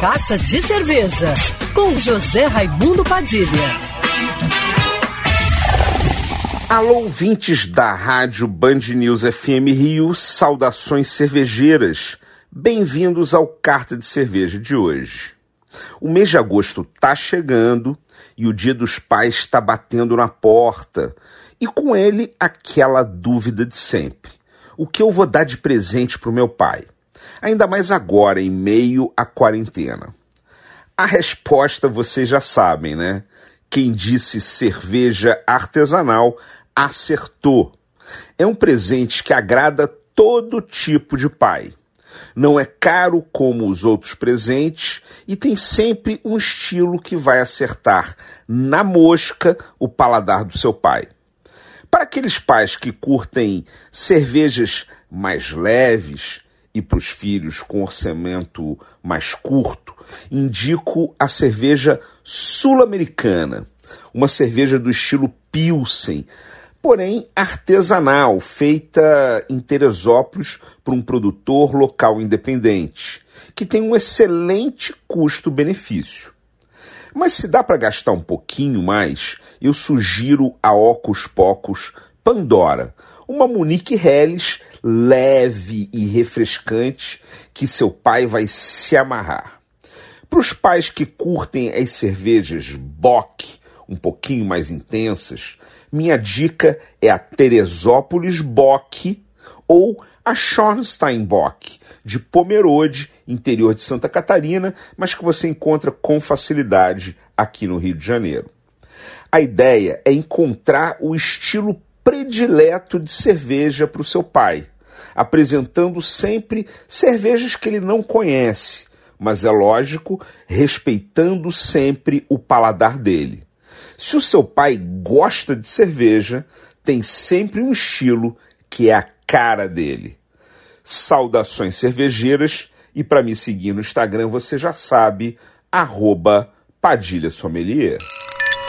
Carta de Cerveja, com José Raimundo Padilha. Alô, ouvintes da rádio Band News FM Rio, saudações cervejeiras. Bem-vindos ao Carta de Cerveja de hoje. O mês de agosto tá chegando e o Dia dos Pais está batendo na porta. E com ele aquela dúvida de sempre: o que eu vou dar de presente para o meu pai? Ainda mais agora, em meio à quarentena. A resposta vocês já sabem, né? Quem disse cerveja artesanal acertou. É um presente que agrada todo tipo de pai. Não é caro como os outros presentes e tem sempre um estilo que vai acertar na mosca o paladar do seu pai. Para aqueles pais que curtem cervejas mais leves e para os filhos com orçamento mais curto, indico a cerveja sul-americana, uma cerveja do estilo Pilsen, porém artesanal, feita em Teresópolis por um produtor local independente, que tem um excelente custo-benefício. Mas se dá para gastar um pouquinho mais, eu sugiro a Ocus Pocos Pandora, uma Munique Helles leve e refrescante que seu pai vai se amarrar. Para os pais que curtem as cervejas Bock, um pouquinho mais intensas, minha dica é a Teresópolis Bock ou a Schornstein Bock, de Pomerode, interior de Santa Catarina, mas que você encontra com facilidade aqui no Rio de Janeiro. A ideia é encontrar o estilo predileto de cerveja para o seu pai, apresentando sempre cervejas que ele não conhece, mas é lógico, respeitando sempre o paladar dele. Se o seu pai gosta de cerveja, tem sempre um estilo que é a cara dele. Saudações cervejeiras e para me seguir no Instagram você já sabe, arroba Padilha Sommelier.